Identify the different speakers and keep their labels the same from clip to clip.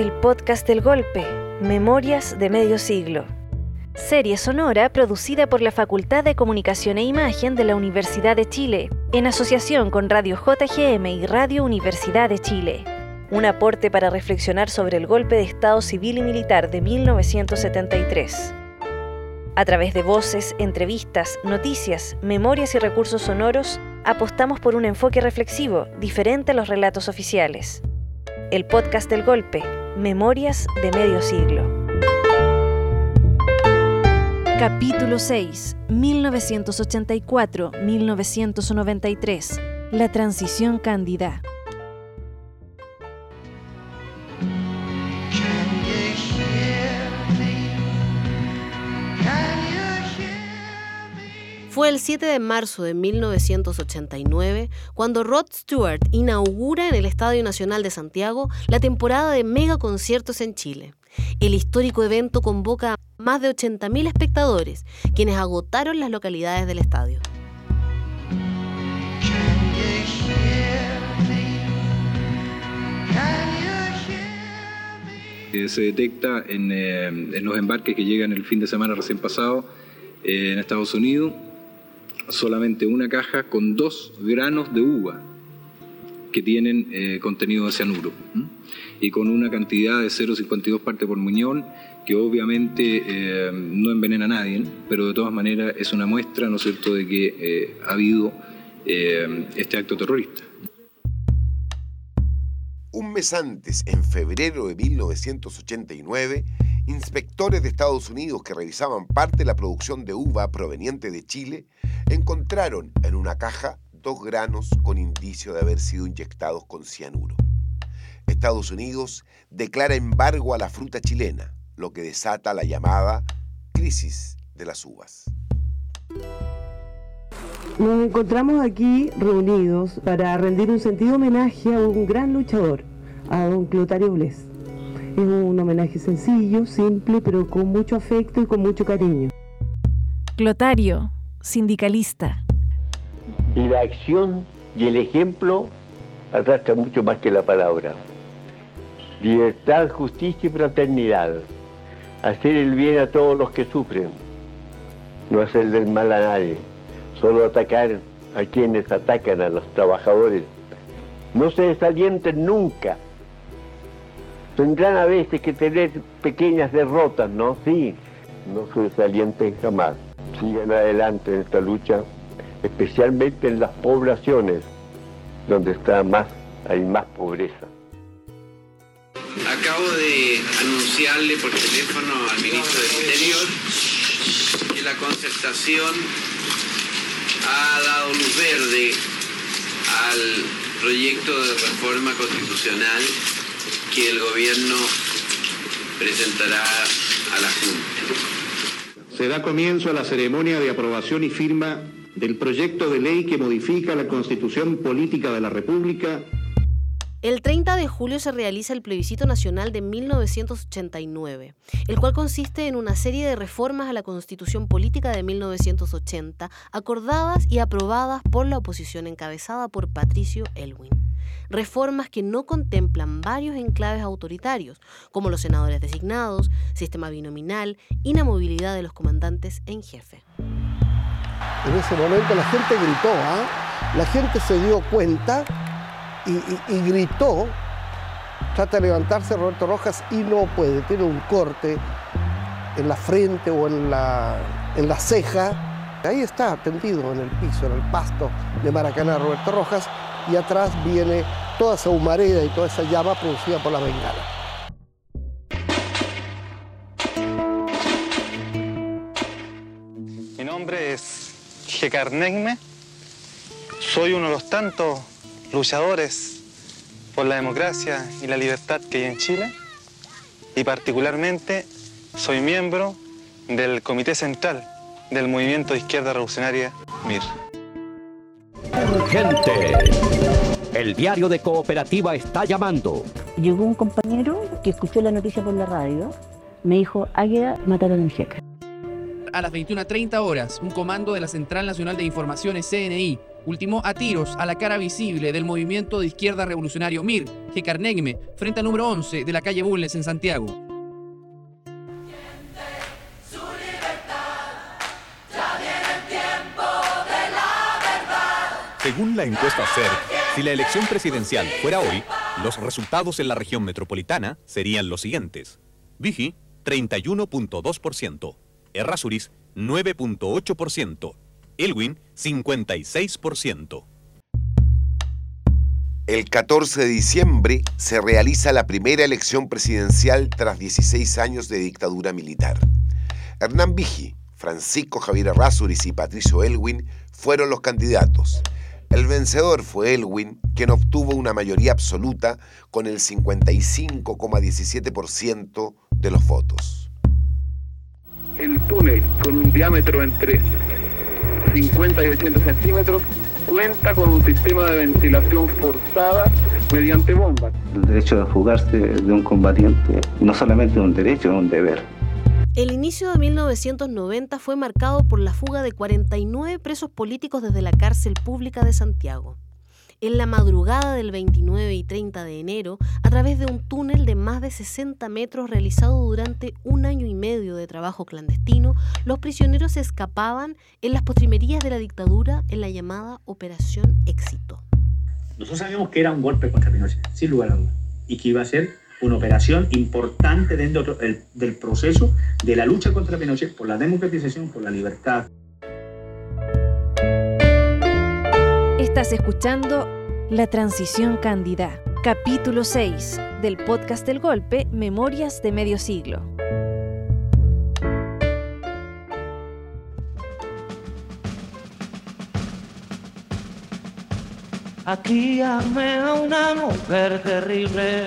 Speaker 1: el podcast del golpe, Memorias de Medio Siglo. Serie sonora producida por la Facultad de Comunicación e Imagen de la Universidad de Chile, en asociación con Radio JGM y Radio Universidad de Chile. Un aporte para reflexionar sobre el golpe de Estado civil y militar de 1973. A través de voces, entrevistas, noticias, memorias y recursos sonoros, apostamos por un enfoque reflexivo diferente a los relatos oficiales. El podcast del golpe, Memorias de Medio Siglo. Capítulo 6, 1984-1993. La transición cándida.
Speaker 2: Fue el 7 de marzo de 1989 cuando Rod Stewart inaugura en el Estadio Nacional de Santiago la temporada de mega conciertos en Chile. El histórico evento convoca a más de 80.000 espectadores, quienes agotaron las localidades del estadio.
Speaker 3: se detecta en, eh, en, los embarques que llegan el fin de semana recién pasado eh, en Estados Unidos solamente una caja con dos granos de uva que tienen eh, contenido de cianuro y con una cantidad de 0,52 partes por muñón que obviamente eh, no envenena a nadie, pero de todas maneras es una muestra, ¿no es cierto?, de que eh, ha habido este acto terrorista.
Speaker 4: Un mes antes, en febrero de 1989, inspectores de Estados Unidos que revisaban parte de la producción de uva proveniente de Chile encontraron en una caja dos granos con indicio de haber sido inyectados con cianuro. Estados Unidos declara embargo a la fruta chilena, lo que desata la llamada crisis de las uvas.
Speaker 5: Nos encontramos aquí reunidos para rendir un sentido homenaje a un gran luchador, a don Clotario Bles. Es un homenaje sencillo, simple, pero con mucho afecto y con mucho cariño.
Speaker 1: Clotario, sindicalista.
Speaker 6: Y la acción y el ejemplo arrastran mucho más que la palabra. Libertad, justicia y fraternidad. Hacer el bien a todos los que sufren. No hacer del mal a nadie. Solo atacar a quienes atacan a los trabajadores. No se desalienten nunca. Tendrán a veces que tener pequeñas derrotas, ¿no? Sí, no se desalienten jamás sigan adelante en esta lucha, especialmente en las poblaciones donde está más, hay más pobreza.
Speaker 7: Acabo de anunciarle por teléfono al ministro del Interior que la concertación ha dado luz verde al proyecto de reforma constitucional que el gobierno presentará a la Junta
Speaker 8: se da comienzo a la ceremonia de aprobación y firma del proyecto de ley que modifica la Constitución Política de la República.
Speaker 2: El 30 de julio se realiza el plebiscito nacional de 1989, el cual consiste en una serie de reformas a la Constitución Política de 1980, acordadas y aprobadas por la oposición encabezada por Patricio Elwin reformas que no contemplan varios enclaves autoritarios, como los senadores designados, sistema binominal, inamovilidad de los comandantes en jefe.
Speaker 9: En ese momento la gente gritó, ¿ah? la gente se dio cuenta y, gritó, trata de levantarse Roberto Rojas y no puede, tiene un corte en la frente o en la, en la ceja. Ahí está, tendido en el piso, en el pasto de Maracaná, Roberto Rojas, y atrás viene toda esa humareda y toda esa llama producida por la bengala.
Speaker 10: Mi nombre es Jekar Negme. Soy uno de los tantos luchadores por la democracia y la libertad que hay en Chile. Y particularmente soy miembro del Comité Central del Movimiento de Izquierda Revolucionaria MIR.
Speaker 11: Gente, el diario de cooperativa está llamando.
Speaker 12: Llegó un compañero que escuchó la noticia por la radio. Me dijo, Águeda, mataron en Jeca.
Speaker 13: A las 21.30 horas, un comando de la Central Nacional de Informaciones, CNI, ultimó a tiros a la cara visible del movimiento de izquierda revolucionario MIR, Gecarnegme, frente al número 11 de la calle Bulnes en Santiago.
Speaker 14: Según la encuesta CER, si la elección presidencial fuera hoy, los resultados en la región metropolitana serían los siguientes. Vigi, 31.2%. Errázuriz, 9.8%. Elwin, 56%.
Speaker 4: El 14 de diciembre se realiza la primera elección presidencial tras 16 años de dictadura militar. Hernán Vigi, Francisco Javier Errázuriz y Patricio Elwin fueron los candidatos. El vencedor fue Elwin, quien obtuvo una mayoría absoluta con el 55,17% de los votos.
Speaker 15: El túnel, con un diámetro entre 50 y 80 centímetros, cuenta con un sistema de ventilación forzada mediante bombas.
Speaker 16: El derecho de fugarse de un combatiente no solamente es un derecho, es un deber.
Speaker 2: El inicio de 1990 fue marcado por la fuga de 49 presos políticos desde la cárcel pública de Santiago. En la madrugada del 29 y 30 de enero, a través de un túnel de más de 60 metros realizado durante un año y medio de trabajo clandestino, los prisioneros escapaban en las postrimerías de la dictadura en la llamada Operación Éxito.
Speaker 17: Nosotros sabíamos que era un golpe contra Pinochet, sin lugar a dudas, y que iba a ser una operación importante dentro del proceso de la lucha contra Pinochet por la democratización, por la libertad.
Speaker 1: Estás escuchando La Transición Cándida, capítulo 6 del podcast del golpe, Memorias de Medio Siglo.
Speaker 18: Aquí amé a una mujer terrible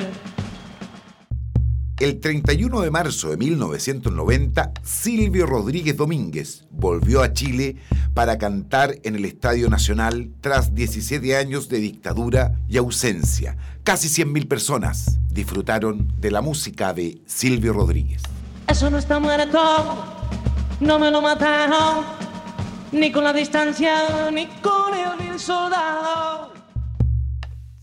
Speaker 4: el 31 de marzo de 1990, Silvio Rodríguez Domínguez volvió a Chile para cantar en el Estadio Nacional tras 17 años de dictadura y ausencia. Casi 100.000 personas disfrutaron de la música de Silvio Rodríguez.
Speaker 18: Eso no está muerto, no me lo mataron, ni con la distancia, ni con el soldado.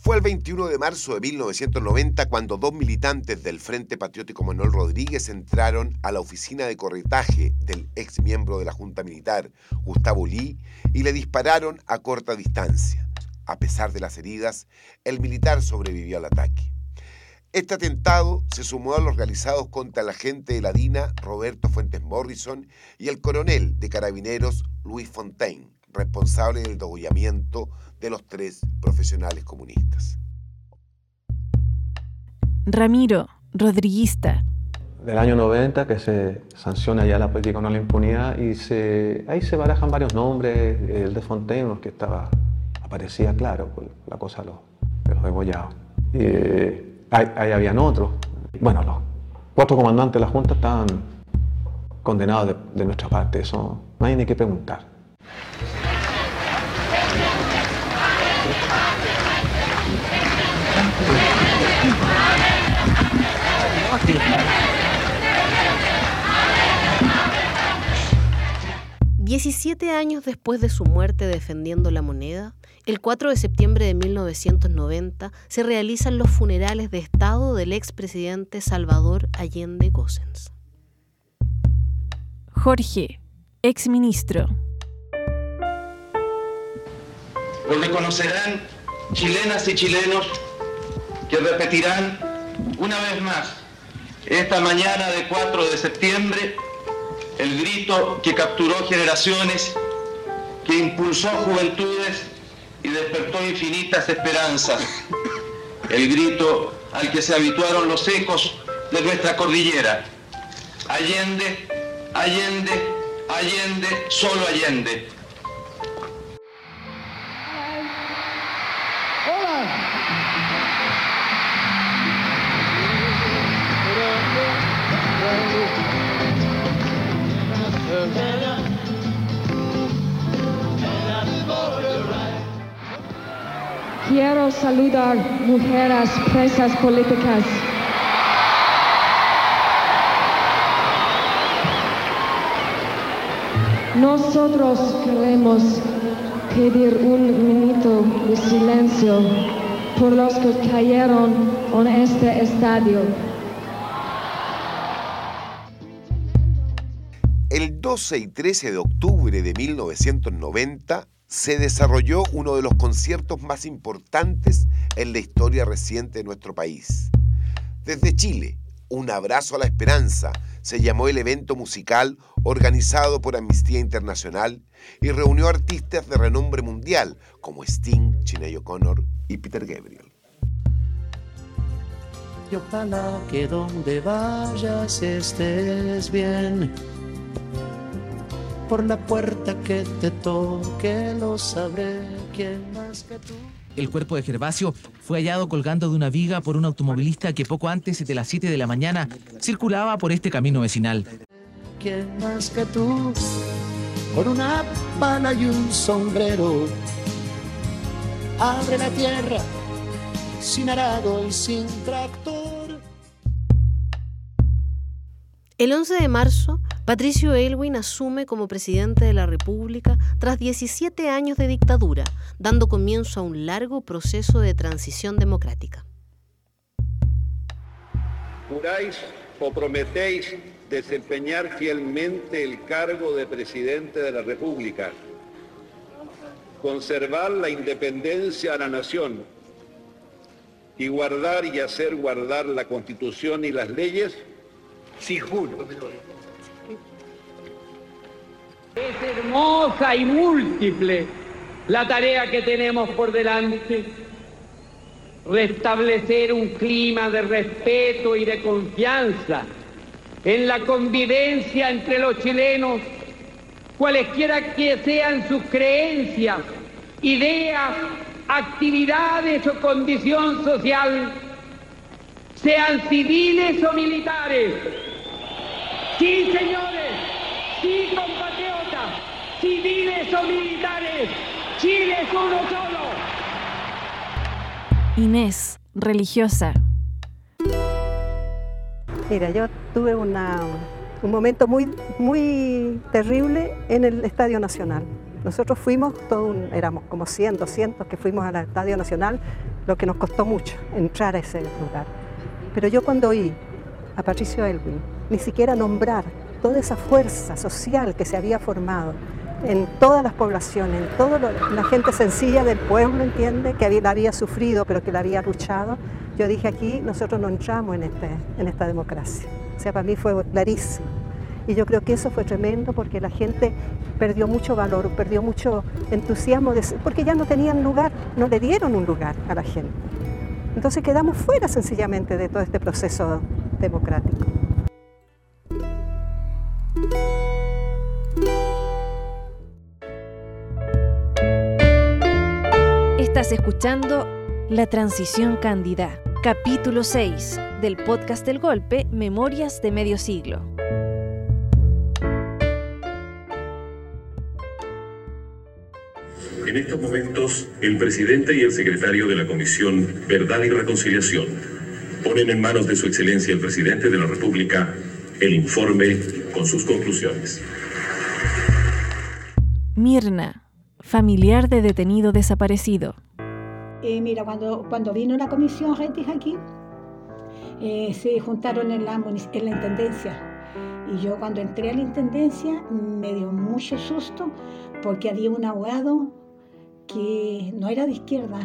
Speaker 4: Fue el 21 de marzo de 1990 cuando dos militantes del Frente Patriótico Manuel Rodríguez entraron a la oficina de corretaje del ex miembro de la Junta Militar, Gustavo Lee, y le dispararon a corta distancia. A pesar de las heridas, el militar sobrevivió al ataque. Este atentado se sumó a los realizados contra el agente de la DINA, Roberto Fuentes Morrison, y el coronel de carabineros, Luis Fontaine, responsable del degollamiento de los tres profesionales comunistas.
Speaker 1: Ramiro, rodriguista.
Speaker 19: Del año 90 que se sanciona ya la política no la impunidad y se, ahí se barajan varios nombres, el de Fontaine, que estaba, aparecía claro, pues, la cosa de los, de los degollados. Y, ahí, ahí, habían otros. Bueno, los cuatro comandantes de la Junta estaban condenados de, de nuestra parte, eso no hay ni que preguntar.
Speaker 2: 17 años después de su muerte defendiendo la moneda, el 4 de septiembre de 1990 se realizan los funerales de Estado del expresidente Salvador Allende Gossens.
Speaker 1: Jorge, exministro.
Speaker 7: Lo reconocerán chilenas y chilenos que repetirán una vez más esta mañana de 4 de septiembre el grito que capturó generaciones, que impulsó juventudes y despertó infinitas esperanzas, el grito al que se habituaron los ecos de nuestra cordillera. Allende, Allende, Allende, solo Allende.
Speaker 20: Quiero saludar mujeres presas políticas. Nosotros queremos pedir un minuto de silencio por los que cayeron en este estadio.
Speaker 4: 12 y 13 de octubre de 1990 se desarrolló uno de los conciertos más importantes en la historia reciente de nuestro país. Desde Chile, Un abrazo a la esperanza se llamó el evento musical organizado por Amnistía Internacional y reunió artistas de renombre mundial como Sting, Sinead O'Connor y Peter Gabriel.
Speaker 18: Y ojalá que donde vayas estés bien. Por la puerta que te toque lo sabré quién más que tú.
Speaker 13: El cuerpo de Gervasio fue hallado colgando de una viga por un automovilista que poco antes de las 7 de la mañana circulaba por este camino vecinal.
Speaker 18: ¿Quién más que tú? Por una pala y un sombrero. Abre la tierra sin arado y sin tractor.
Speaker 2: El 11 de marzo, Patricio Elwin asume como presidente de la República tras 17 años de dictadura, dando comienzo a un largo proceso de transición democrática.
Speaker 15: ¿Juráis o prometéis desempeñar fielmente el cargo de presidente de la República? Conservar la independencia a la nación y guardar y hacer guardar la Constitución y las leyes? Sí, juro.
Speaker 21: Es hermosa y múltiple la tarea que tenemos por delante. Restablecer un clima de respeto y de confianza en la convivencia entre los chilenos, cualesquiera que sean sus creencias, ideas, actividades o condición social, sean civiles o militares. Sí, señores, sí, compatriotas, civiles o militares, Chile es uno solo.
Speaker 1: Inés, religiosa.
Speaker 22: Mira, yo tuve una, un momento muy, muy terrible en el Estadio Nacional. Nosotros fuimos, todo un- éramos como 100, 200 que fuimos al Estadio Nacional, lo que nos costó mucho entrar a ese lugar. Pero yo cuando oí a Patricio Elwin ni siquiera nombrar toda esa fuerza social que se había formado en todas las poblaciones, en toda la gente sencilla del pueblo, entiende, que la había sufrido pero que la había luchado, yo dije aquí nosotros no entramos en, este, en esta democracia. O sea, para mí fue clarísimo. Y yo creo que eso fue tremendo porque la gente perdió mucho valor, perdió mucho entusiasmo, porque ya no tenían lugar, no le dieron un lugar a la gente. Entonces quedamos fuera sencillamente de todo este proceso democrático.
Speaker 1: Estás escuchando La Transición Cándida, capítulo 6 del podcast del Golpe, Memorias de Medio Siglo.
Speaker 23: En estos momentos, el presidente y el secretario de la Comisión Verdad y Reconciliación ponen en manos de su excelencia el presidente de la República el informe con sus conclusiones.
Speaker 1: Mirna, familiar de detenido desaparecido.
Speaker 24: Eh, mira, cuando, cuando vino la comisión Retis aquí, eh, se juntaron en la, intendencia. Y yo cuando entré a la intendencia me dio mucho susto porque había un abogado que no era de izquierda.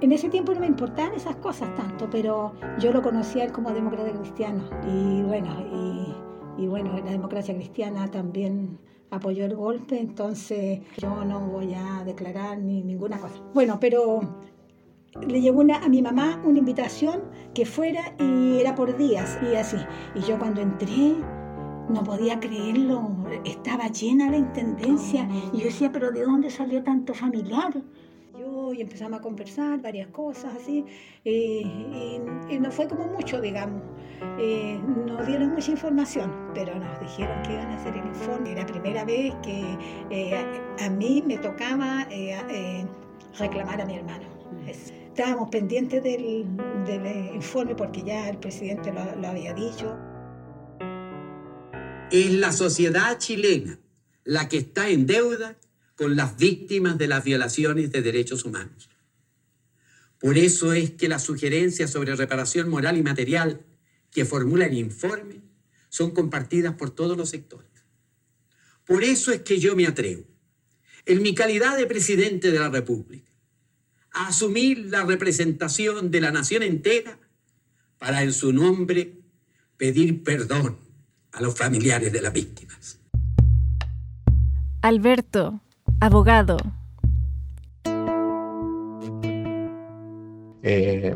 Speaker 24: En ese tiempo no me importaban esas cosas tanto, pero yo lo conocía él como demócrata cristiano. Y bueno, y bueno, la democracia cristiana también apoyó el golpe, entonces yo no voy a declarar ni ninguna cosa. Bueno, pero le llegó una- a mi mamá una invitación que fuera y era por días y así. Y yo cuando entré no podía creerlo, estaba llena la intendencia y yo decía, pero ¿de dónde salió tanto familiar? Yo y empezamos a conversar varias cosas así eh, y, y no fue como mucho, digamos. Eh, nos dieron mucha información, pero nos dijeron que iban a hacer el informe. Era la primera vez que eh, a, a mí me tocaba eh, eh, reclamar a mi hermano. Es- Estábamos pendientes del, del, informe porque ya el presidente lo, lo había dicho.
Speaker 25: Es la sociedad chilena la que está en deuda
Speaker 26: con las víctimas de las violaciones de derechos humanos. Por eso es que las sugerencias sobre reparación moral y material que formula el informe son compartidas por todos los sectores. Por eso es que yo me atrevo, en mi calidad de presidente de la República, a asumir la representación de la nación entera para en su nombre pedir perdón a los familiares de las víctimas.
Speaker 1: Alberto, abogado.
Speaker 27: Eh,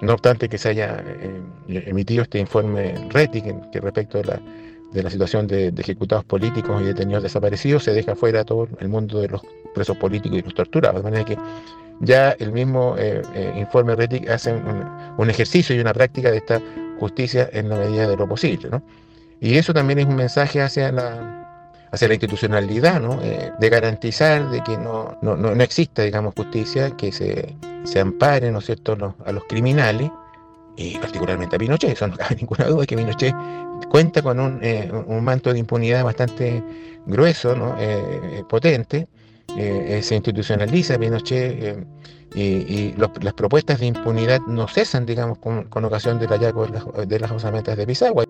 Speaker 27: no obstante que se haya eh, emitido este informe RETI, que, respecto de la, situación de, ejecutados políticos y detenidos desaparecidos, se deja fuera todo el mundo de los presos políticos y los torturados. De manera que ya el mismo eh, informe RETI hace un, un, ejercicio y una práctica de esta justicia en la medida de lo posible. ¿no? Y eso también es un mensaje hacia la, hacia la institucionalidad, ¿no? Eh, de garantizar de que no, no, no, exista, digamos, justicia, que se, se ampare, ¿no es cierto?, a los criminales, y particularmente a Pinochet. Eso no cabe ninguna duda que Pinochet cuenta con un, eh, un manto de impunidad bastante grueso, ¿no? Eh, potente, se institucionaliza Pinochet y, y las propuestas de impunidad no cesan, digamos, con, con ocasión del hallazgo de las, de las osamentas de Pisagua.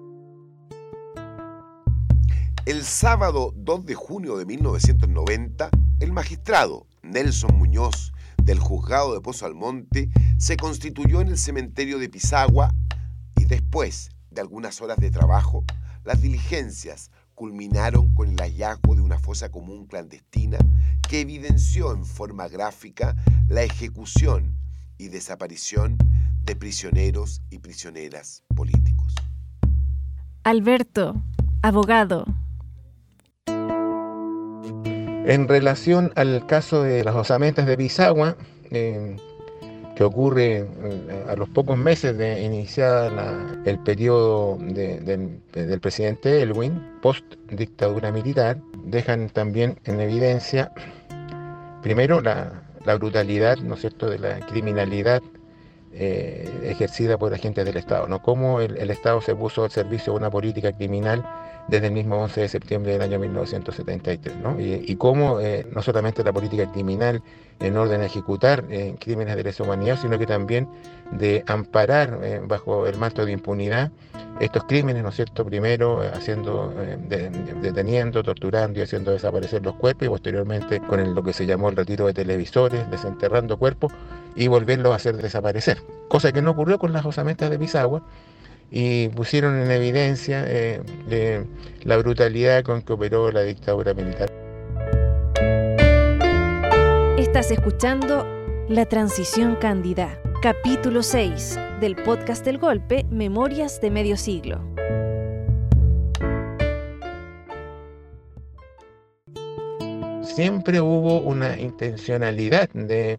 Speaker 4: El sábado 2 de junio de 1990, el magistrado Nelson Muñoz del juzgado de Pozo Almonte se constituyó en el cementerio de Pisagua y después de algunas horas de trabajo, las diligencias culminaron con el hallazgo de una fosa común clandestina que evidenció en forma gráfica la ejecución y desaparición de prisioneros y prisioneras políticos.
Speaker 1: Alberto, abogado,
Speaker 27: en relación al caso de las osamentas de Pisagua, eh, que ocurre eh, a los pocos meses de iniciar el periodo del presidente Elwin, post dictadura militar, dejan también en evidencia, primero, la, brutalidad, ¿no es cierto?, de la criminalidad eh, ejercida por agentes del Estado, ¿no? Cómo el Estado se puso al servicio de una política criminal desde el mismo 11 de septiembre del año 1973, ¿no? Y, cómo eh, no solamente la política criminal en orden a ejecutar eh, crímenes de lesa humanidad, sino que también de amparar eh, bajo el manto de impunidad estos crímenes, ¿no es cierto? Primero haciendo, deteniendo, torturando y haciendo desaparecer los cuerpos y posteriormente con lo que se llamó el retiro de televisores, desenterrando cuerpos y volverlos a hacer desaparecer. Cosa que no ocurrió con las osamentas de Pisagua, y pusieron en evidencia eh, la brutalidad con que operó la dictadura militar.
Speaker 1: Estás escuchando La Transición Cándida, capítulo 6 del podcast del golpe Memorias de Medio Siglo.
Speaker 27: Siempre hubo una intencionalidad de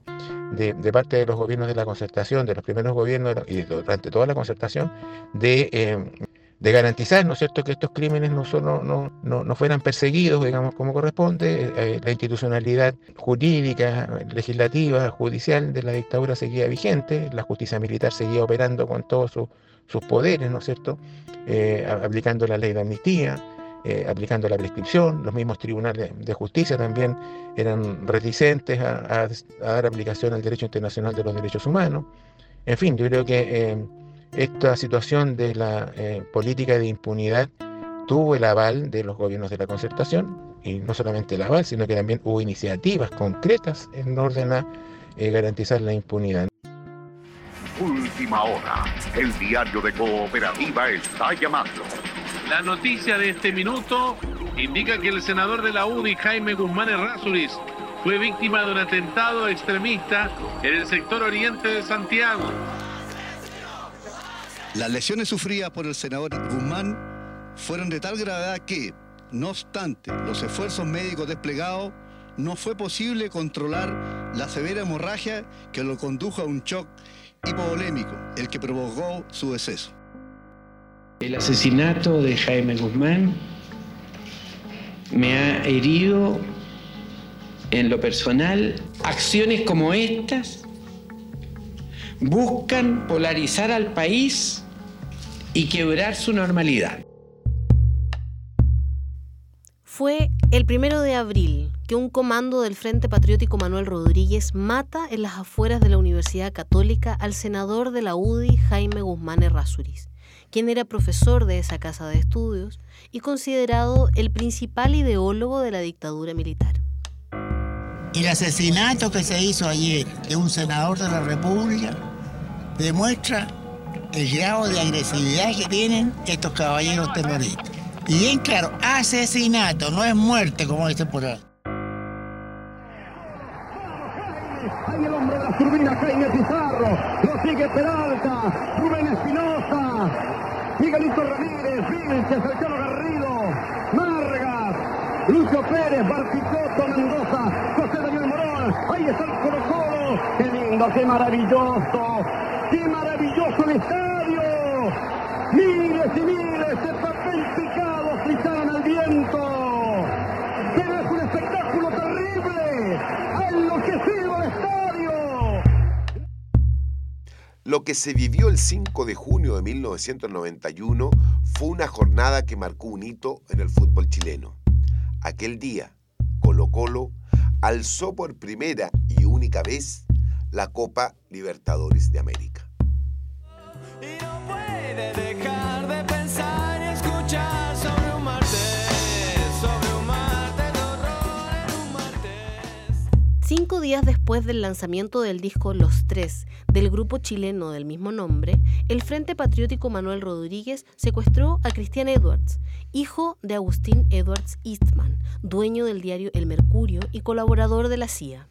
Speaker 27: de, parte de los gobiernos de la concertación, de los primeros gobiernos y durante toda la concertación, de, eh, de garantizar, ¿no es cierto?, que estos crímenes no, solo, no, no, fueran perseguidos, digamos, como corresponde, eh, la institucionalidad jurídica, legislativa, judicial de la dictadura seguía vigente, la justicia militar seguía operando con todos sus poderes, ¿no es cierto?, eh, aplicando la ley de amnistía, eh, aplicando la prescripción. Los mismos tribunales de justicia también eran reticentes a, dar aplicación al derecho internacional de los derechos humanos. En fin, yo creo que eh, esta situación de la eh, política de impunidad tuvo el aval de los gobiernos de la concertación, y no solamente el aval, sino que también hubo iniciativas concretas en orden a garantizar la impunidad.
Speaker 28: Última hora, el diario de Cooperativa está llamando.
Speaker 29: La noticia de este minuto indica que el senador de la UDI, Jaime Guzmán Errázuriz, fue víctima de un atentado extremista en el sector oriente de Santiago.
Speaker 25: Las lesiones sufridas por el senador Guzmán fueron de tal gravedad que, no obstante los esfuerzos médicos desplegados, no fue posible controlar la severa hemorragia que lo condujo a un shock hipovolémico, el que provocó su deceso.
Speaker 30: El asesinato de Jaime Guzmán me ha herido en lo personal. Acciones como estas buscan polarizar al país y quebrar su normalidad.
Speaker 2: Fue el primero de abril que un comando del Frente Patriótico Manuel Rodríguez mata en las afueras de la Universidad Católica al senador de la UDI Jaime Guzmán Errázuriz, quien era profesor de esa casa de estudios y considerado el principal ideólogo de la dictadura militar.
Speaker 31: El asesinato que se hizo ayer de un senador de la República demuestra el grado de agresividad que tienen estos caballeros terroristas. Y bien claro, asesinato, no es muerte como dice por ahí.
Speaker 32: Ahí el hombre de la turbina, Jaime Pizarro. Lo sigue Peralta, Rubén Espinosa, Miguelito Ramírez, Vilches, Sergio Garrido, Margas, Lucio Pérez, Barticoto, Mendoza, José Daniel Morón. Ahí está el Colo Colo. ¡Qué lindo, qué maravilloso! ¡Qué maravilloso el estadio! Miles y miles de
Speaker 4: Lo que se vivió el 5 de junio de 1991 fue una jornada que marcó un hito en el fútbol chileno. Aquel día, Colo Colo alzó por primera y única vez la Copa Libertadores de América.
Speaker 2: Cinco días después del lanzamiento del disco Los Tres del grupo chileno del mismo nombre, el Frente Patriótico Manuel Rodríguez secuestró a Cristian Edwards, hijo de Agustín Edwards Eastman, dueño del diario El Mercurio y colaborador de la CIA.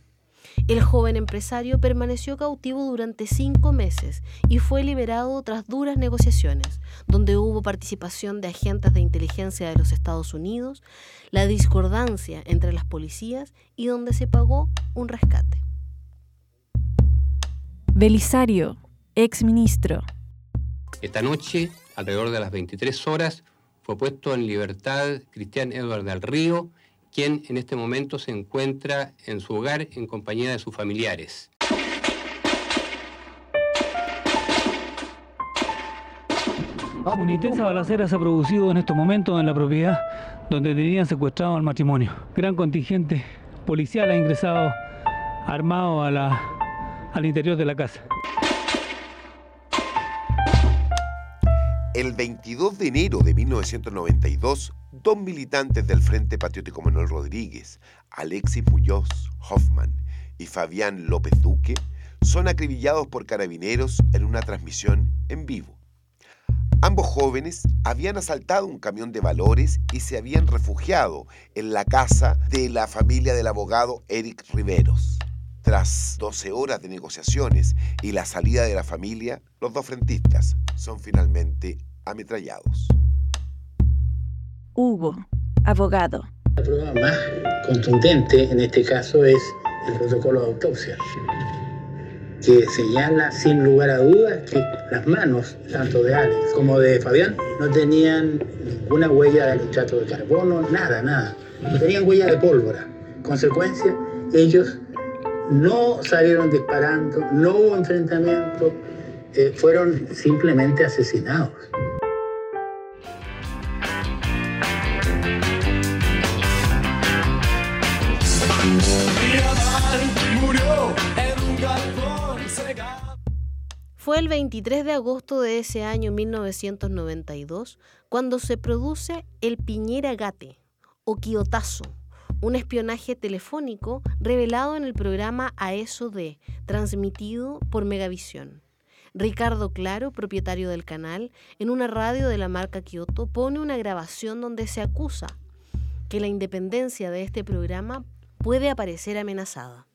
Speaker 2: El joven empresario permaneció cautivo durante cinco meses y fue liberado tras duras negociaciones, donde hubo participación de agentes de inteligencia de los Estados Unidos, la discordancia entre las policías y donde se pagó un rescate.
Speaker 1: Belisario, exministro.
Speaker 33: Esta noche, alrededor de las 23 horas, fue puesto en libertad Cristian Edward del Río, quien en este momento se encuentra en su hogar en compañía de sus familiares.
Speaker 34: Una intensa balacera se ha producido en estos momentos en la propiedad donde tenían secuestrado al matrimonio. Gran contingente policial ha ingresado armado al interior de la casa.
Speaker 4: El 22 de enero de 1992, dos militantes del Frente Patriótico Manuel Rodríguez, Alexis Muñoz Hoffman y Fabián López Duque, son acribillados por carabineros en una transmisión en vivo. Ambos jóvenes habían asaltado un camión de valores y se habían refugiado en la casa de la familia del abogado Eric Riveros. Tras 12 horas de negociaciones y la salida de la familia, los dos frentistas son finalmente ametrallados.
Speaker 1: Hugo, abogado.
Speaker 17: La prueba más contundente en este caso es el protocolo de autopsia, que señala sin lugar a dudas que las manos, tanto de Alex como de Fabián, no tenían ninguna huella de nitrato de carbono, nada, nada. No tenían huella de pólvora. Consecuencia, ellos no salieron disparando, no hubo enfrentamiento, eh, fueron simplemente asesinados.
Speaker 2: Fue el 23 de agosto de ese año 1992 cuando se produce el Piñera Gate o Quiotazo, un espionaje telefónico revelado en el programa A eso de, transmitido por Megavisión. Ricardo Claro, propietario del canal, en una radio de la marca Kyoto, pone una grabación donde se acusa que la independencia de este programa puede aparecer amenazada.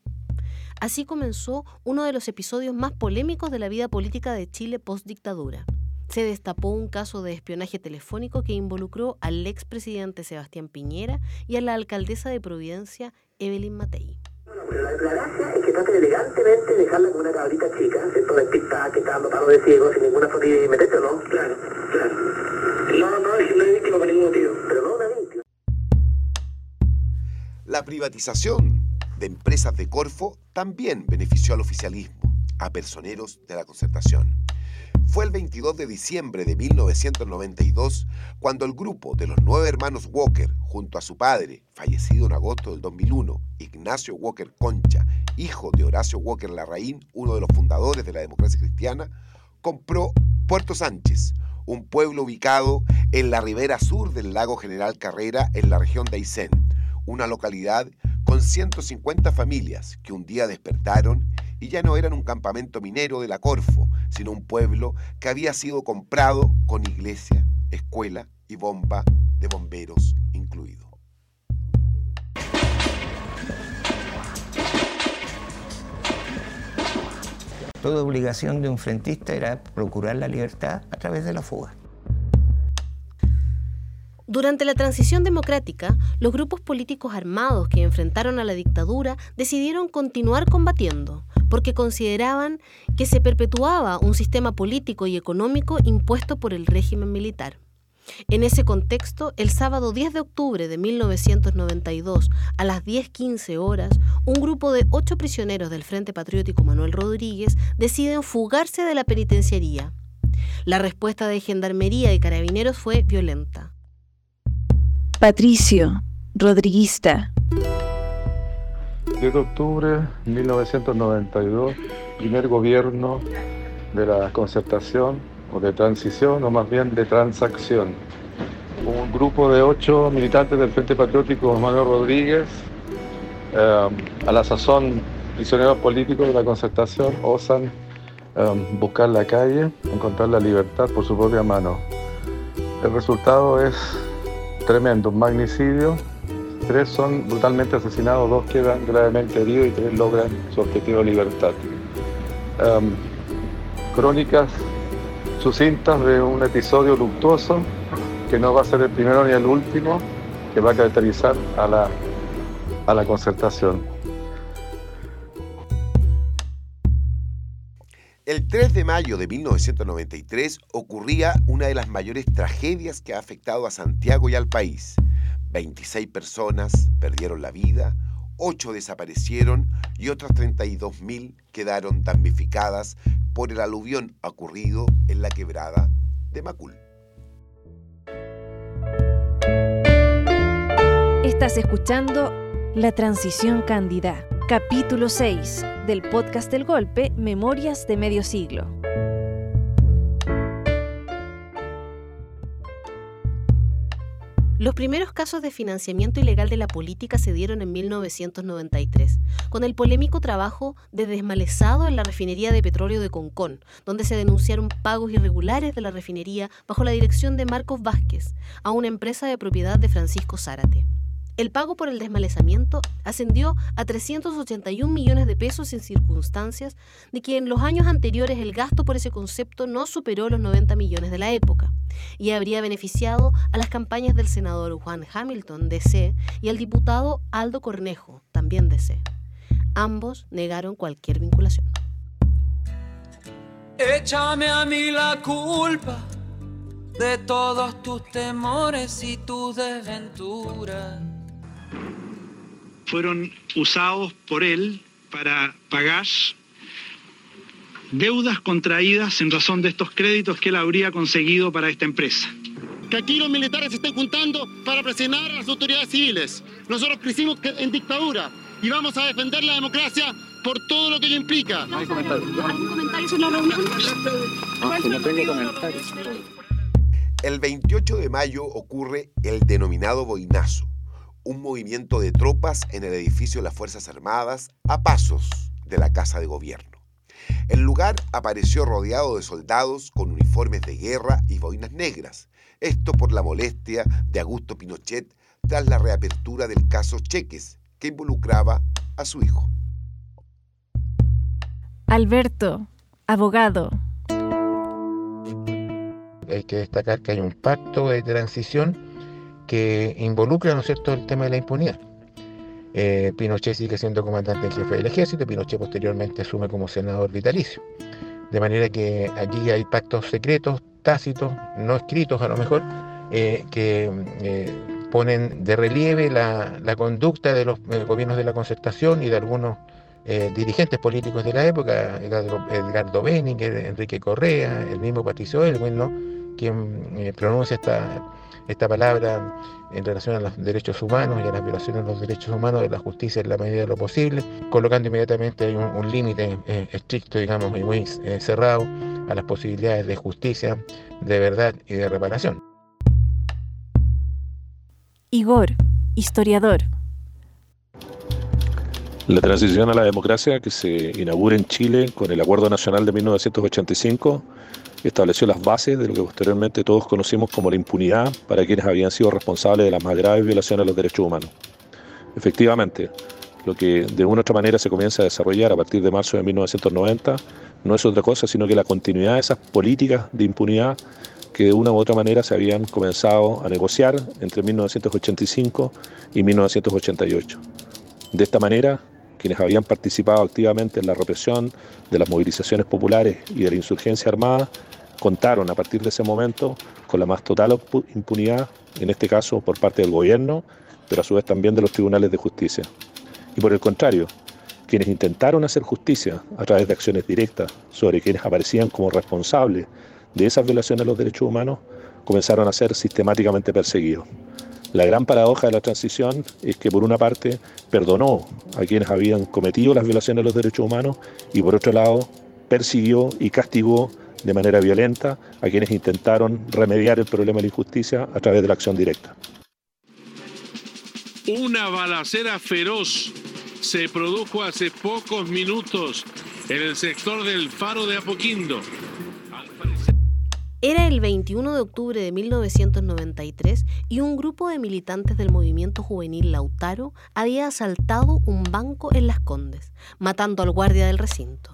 Speaker 2: Así comenzó uno de los episodios más polémicos de la vida política de Chile post-dictadura. Se destapó un caso de espionaje telefónico que involucró al expresidente Sebastián Piñera y a la alcaldesa de Providencia, Evelyn Matei.
Speaker 35: La, la gracia es que trate elegantemente de dejarla como una cabrita chica, ¿cierto? Despistada, que está dando paro de ciego, sin ninguna fotilla y meterte, ¿no? Claro, claro. No, no, no es víctima por ningún motivo, pero no una víctima.
Speaker 4: La privatización de empresas de Corfo también benefició al oficialismo, a personeros de la concertación. Fue el 22 de diciembre de 1992 cuando el grupo de los nueve hermanos Walker, junto a su padre, fallecido en agosto del 2001, Ignacio Walker Concha, hijo de Horacio Walker Larraín, uno de los fundadores de la democracia cristiana, compró Puerto Sánchez, un pueblo ubicado en la ribera sur del lago General Carrera en la región de Aysén, una localidad con 150 familias que un día despertaron y ya no eran un campamento minero de la Corfo, sino un pueblo que había sido comprado con iglesia, escuela y bomba de bomberos incluido.
Speaker 36: Toda obligación de un frentista era procurar la libertad a través de la fuga.
Speaker 2: Durante la transición democrática, los grupos políticos armados que enfrentaron a la dictadura decidieron continuar combatiendo, porque consideraban que se perpetuaba un sistema político y económico impuesto por el régimen militar. En ese contexto, el sábado 10 de octubre de 1992, a las 10.15 horas, un grupo de ocho prisioneros del Frente Patriótico Manuel Rodríguez deciden fugarse de la penitenciaría. La respuesta de Gendarmería y Carabineros fue violenta.
Speaker 1: Patricio, rodriguista.
Speaker 37: 10 de octubre de 1992, primer gobierno de la concertación o de transición o más bien de transacción. Un grupo de ocho militantes del Frente Patriótico Manuel Rodríguez, eh, a la sazón prisioneros políticos de la concertación, osan eh, buscar la calle, encontrar la libertad por su propia mano. El resultado es tremendo, un magnicidio. Tres son brutalmente asesinados, dos quedan gravemente heridos y tres logran su objetivo de libertad. Um, crónicas sucintas de un episodio luctuoso que no va a ser el primero ni el último, que va a caracterizar a la, a la concertación.
Speaker 4: El 3 de mayo de 1993 ocurría una de las mayores tragedias que ha afectado a Santiago y al país. 26 personas perdieron la vida, 8 desaparecieron y otras 32.000 quedaron damnificadas por el aluvión ocurrido en la quebrada de Macul.
Speaker 1: Estás escuchando La Transición Cándida, capítulo 6 del podcast del Golpe, Memorias de Medio Siglo.
Speaker 2: Los primeros casos de financiamiento ilegal de la política se dieron en 1993, con el polémico trabajo de desmalezado en la refinería de petróleo de Concón, donde se denunciaron pagos irregulares de la refinería bajo la dirección de Marcos Vázquez a una empresa de propiedad de Francisco Zárate. El pago por el desmalezamiento ascendió a 381 millones de pesos en circunstancias de que en los años anteriores el gasto por ese concepto no superó los 90 millones de la época y habría beneficiado a las campañas del senador Juan Hamilton, DC, y al diputado Aldo Cornejo, también DC. Ambos negaron cualquier vinculación.
Speaker 38: Échame a mí la culpa de todos tus temores y tus desventuras.
Speaker 39: Fueron usados por él para pagar deudas contraídas en razón de estos créditos que él habría conseguido para esta empresa.
Speaker 40: que aquí los militares se estén juntando para presionar a las autoridades civiles. Nosotros crecimos en dictadura y vamos a defender la democracia por todo lo que ello implica.
Speaker 38: ¿Algún comentario sobre la reunión?
Speaker 4: El 28 de mayo ocurre el denominado Boinazo, un movimiento de tropas en el edificio de las Fuerzas Armadas a pasos de la Casa de Gobierno. El lugar apareció rodeado de soldados con uniformes de guerra y boinas negras, esto por la molestia de Augusto Pinochet tras la reapertura del caso Cheques, que involucraba a su hijo.
Speaker 1: Alberto, abogado.
Speaker 27: Hay que destacar que hay un pacto de transición que involucra, ¿no es cierto?, el tema de la impunidad. Eh, Pinochet sigue siendo comandante en jefe del ejército, Pinochet posteriormente asume como senador vitalicio. De manera que aquí hay pactos secretos, tácitos, no escritos a lo mejor, eh, que eh, ponen de relieve la, conducta de los gobiernos de la concertación y de algunos dirigentes políticos de la época, Edgardo, Benning, Enrique Correa, el mismo Patricio Elwin, ¿no? quien pronuncia esta, esta palabra en relación a los derechos humanos y a las violaciones de los derechos humanos de la justicia en la medida de lo posible, colocando inmediatamente un, un límite eh, estricto, digamos, y muy eh, cerrado a las posibilidades de justicia, de verdad y de reparación.
Speaker 1: Igor, historiador.
Speaker 41: La transición a la democracia que se inaugura en Chile con el Acuerdo Nacional de 1985 estableció las bases de lo que posteriormente todos conocimos como la impunidad para quienes habían sido responsables de las más graves violaciones a los derechos humanos. Efectivamente, lo que de una u otra manera se comienza a desarrollar a partir de marzo de 1990 no es otra cosa sino que la continuidad de esas políticas de impunidad que de una u otra manera se habían comenzado a negociar entre 1985 y 1988. De esta manera, quienes habían participado activamente en la represión de las movilizaciones populares y de la insurgencia armada contaron a partir de ese momento con la más total impunidad, en este caso por parte del gobierno, pero a su vez también de los tribunales de justicia. Y por el contrario, quienes intentaron hacer justicia a través de acciones directas sobre quienes aparecían como responsables de esas violaciones a los derechos humanos, comenzaron a ser sistemáticamente perseguidos. La gran paradoja de la transición es que por una parte perdonó a quienes habían cometido las violaciones de los derechos humanos y por otro lado persiguió y castigó de manera violenta a quienes intentaron remediar el problema de la injusticia a través de la acción directa.
Speaker 29: Una balacera feroz se produjo hace pocos minutos en el sector del Faro de Apoquindo.
Speaker 2: Era el 21 de octubre de 1993 y un grupo de militantes del movimiento juvenil Lautaro había asaltado un banco en Las Condes, matando al guardia del recinto.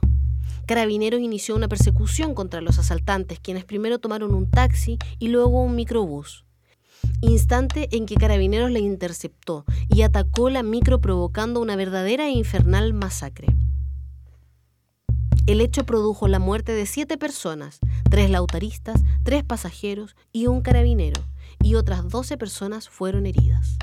Speaker 2: Carabineros inició una persecución contra los asaltantes, quienes primero tomaron un taxi y luego un microbús. Instante en que Carabineros le interceptó y atacó la micro provocando una verdadera e infernal masacre. El hecho produjo la muerte de siete personas, tres lautaristas, tres pasajeros y un carabinero, y otras doce personas fueron heridas.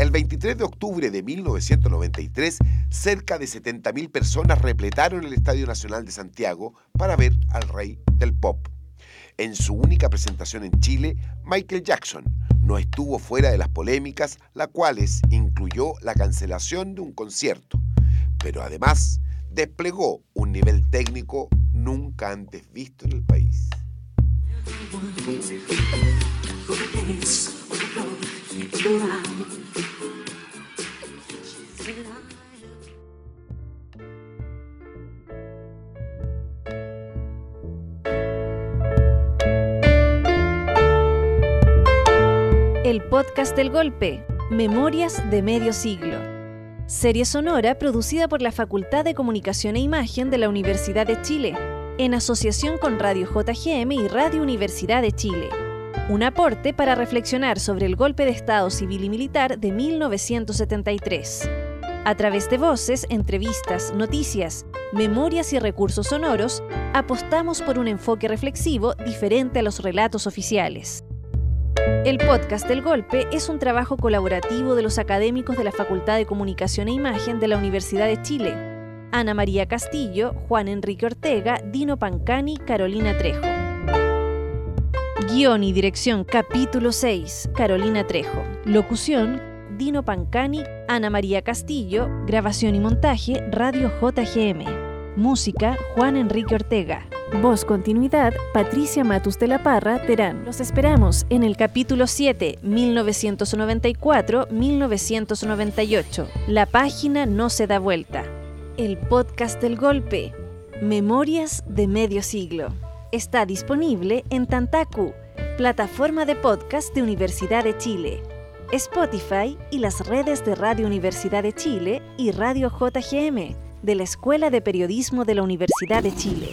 Speaker 4: El 23 de octubre de 1993, cerca de 70.000 personas repletaron el Estadio Nacional de Santiago para ver al rey del pop. En su única presentación en Chile, Michael Jackson. No estuvo fuera de las polémicas, las cuales incluyó la cancelación de un concierto, pero además desplegó un nivel técnico nunca antes visto en el país.
Speaker 1: El podcast del golpe, Memorias de Medio Siglo. Serie sonora producida por la Facultad de Comunicación e Imagen de la Universidad de Chile, en asociación con Radio JGM y Radio Universidad de Chile. Un aporte para reflexionar sobre el golpe de Estado civil y militar de 1973. A través de voces, entrevistas, noticias, memorias y recursos sonoros, apostamos por un enfoque reflexivo diferente a los relatos oficiales. El podcast del Golpe es un trabajo colaborativo de los académicos de la Facultad de Comunicación e Imagen de la Universidad de Chile. Ana María Castillo, Juan Enrique Ortega, Dino Pancani, Carolina Trejo. Guión y dirección capítulo 6, Carolina Trejo. Locución, Dino Pancani, Ana María Castillo. Grabación y montaje, Radio JGM. Música, Juan Enrique Ortega. Voz continuidad, Patricia Matus de la Parra, Terán. Los esperamos en el capítulo 7, 1994-1998. La página no se da vuelta. El podcast del golpe. Memorias de medio siglo. Está disponible en Tantaku, plataforma de podcast de Universidad de Chile, Spotify y las redes de Radio Universidad de Chile y Radio JGM de la Escuela de Periodismo de la Universidad de Chile.